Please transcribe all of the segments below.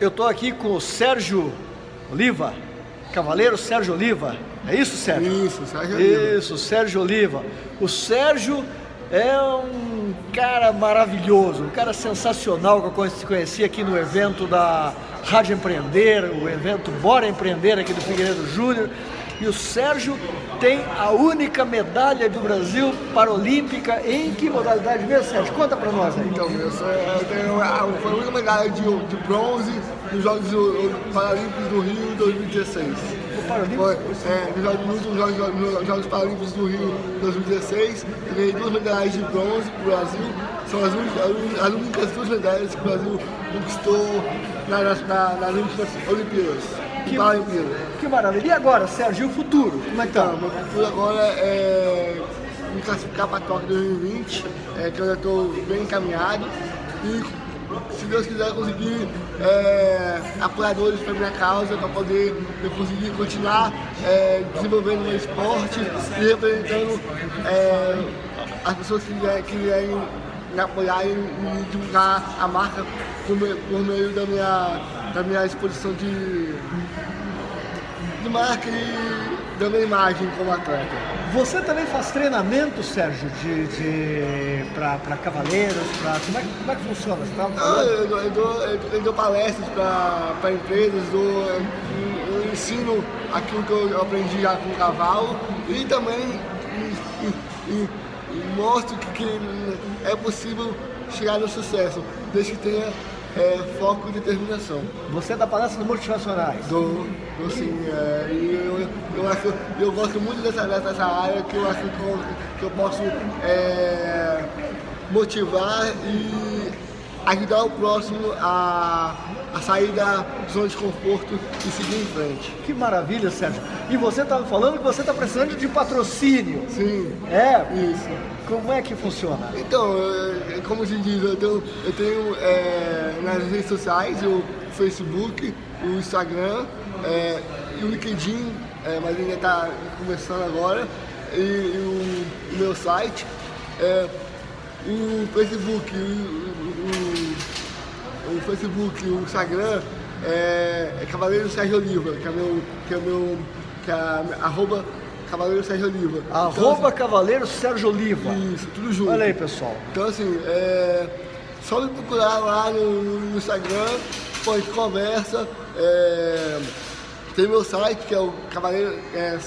Eu estou aqui com o Sérgio Oliva, Cavaleiro Sérgio Oliva. É isso, Sérgio? Isso, Sérgio Oliva. Isso, Sérgio Oliva. O Sérgio é um cara maravilhoso, um cara sensacional que eu conheci aqui no evento da Rádio Empreender, o evento Bora Empreender aqui do Figueiredo Júnior. E o Sérgio tem a única medalha do Brasil paralímpica em que modalidade mesmo, Sérgio? Conta pra nós aí. Então, eu, sou, eu tenho a, foi a única medalha de, de bronze nos Jogos Paralímpicos do Rio 2016. O Paralímpico? Foi, é, nos Jogos, Jogos, Paralímpicos do Rio 2016, eu ganhei duas medalhas de bronze pro Brasil. São as únicas, as únicas duas medalhas que o Brasil conquistou nas, nas, nas últimas Olimpíadas. Que, que maravilha. E agora, Sérgio, o futuro? Como é que tá? Então, meu futuro agora é me classificar para a Tóquio 2020, é, que eu já estou bem encaminhado. E se Deus quiser conseguir é, apoiadores para minha causa, para poder eu conseguir continuar é, desenvolvendo meu esporte e representando é, as pessoas que querem me apoiar e, e divulgar a marca por meio da, minha, da minha exposição de, de marca e da minha imagem como atleta. Você também faz treinamento, Sérgio, de, de para cavaleiros? Pra, como, é, como é que funciona? Você tava ah, eu, eu, eu, dou, eu, dou, palestras para empresas, dou, eu, ensino aquilo que eu aprendi já com o cavalo e também e, e, e, mostro que, que é possível chegar no sucesso, desde que tenha é, foco e determinação. Você é da palestra motivacionais? Dou, dou sim. É, eu, eu, acho, eu gosto muito dessa, dessa área que eu acho que eu, que eu posso é, motivar e ajudar o próximo a, a sair da zona de conforto e seguir em frente. Que maravilha, Sérgio. E você estava falando que você está precisando de patrocínio. Sim. É? Isso. Como é que funciona? Então, como se diz, eu tenho, eu tenho é, nas redes sociais, o Facebook, o Instagram é, e o LinkedIn, é, mas ainda está começando agora, e, e o, o, meu site. É, o Facebook, o, o, o, Facebook, o Instagram é, é Cavaleiro Sérgio Oliva, que é meu, que é meu, que é arroba Cavaleiro Sérgio Oliva. Arroba então, assim, Cavaleiro Sérgio Oliva. Isso, tudo junto. Olha aí, pessoal. Então, assim, é, só me procurar lá no, no Instagram, pô, a gente conversa. É, tem meu site, que é o Cavaleiro, é,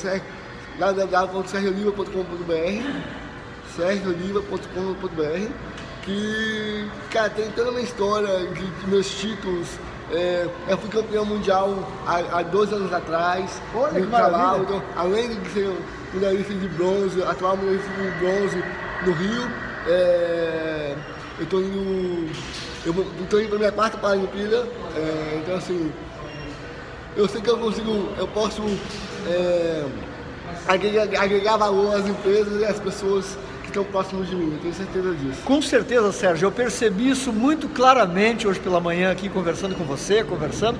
www.sergioliva.com.br sergioliva.com.br que, cara, tem toda uma história de, de meus títulos, é, eu fui campeão mundial há, há 12 anos atrás. Olha que cavalo, então, além de ser medalhista de bronze, atual medalhista de bronze no Rio, é, eu estou indo. Eu estou indo para minha quarta Paralimpíada, é, então assim, eu sei que eu consigo, eu posso é, agregar, agregar valor às empresas e às pessoas estão próximos de mim, eu tenho certeza disso. Com certeza, Sérgio, eu percebi isso muito claramente hoje pela manhã aqui conversando com você, conversando.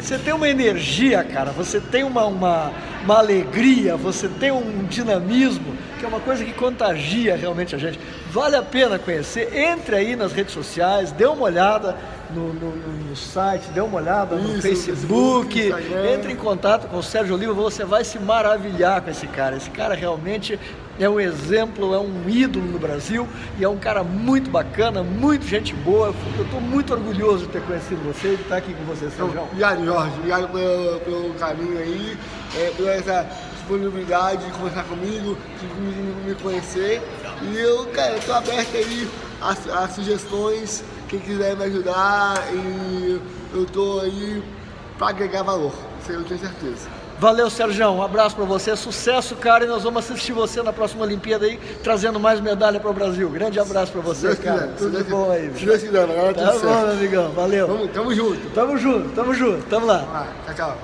Você tem uma energia, cara, você tem uma, uma, uma alegria, você tem um dinamismo, que é uma coisa que contagia realmente a gente. Vale a pena conhecer, entre aí nas redes sociais, dê uma olhada no, no, no site, dê uma olhada no Isso, Facebook, Facebook entre em contato com o Sérgio Oliva, você vai se maravilhar com esse cara. Esse cara realmente é um exemplo, é um ídolo no Brasil e é um cara muito bacana, muito gente boa. Eu estou muito orgulhoso de ter conhecido você e de estar aqui com você, Sérgio. Obrigado, Jorge. Obrigado pelo, pelo carinho aí, é, por essa disponibilidade de conversar comigo, de me, me conhecer. E eu, cara, estou aberto aí a, a sugestões, quem quiser me ajudar e eu estou aí para agregar valor, isso eu tenho certeza. Valeu, Sérgio. Um abraço para você. Sucesso, cara. E nós vamos assistir você na próxima Olimpíada aí, trazendo mais medalha para o Brasil. Grande abraço para você, cara. Quiser, tudo de bom aí. Se Deus quiser. Tá bom, meu amigão. Valeu. Tamo, tamo junto. Tamo junto, tamo junto. Tamo lá. Tchau, tchau.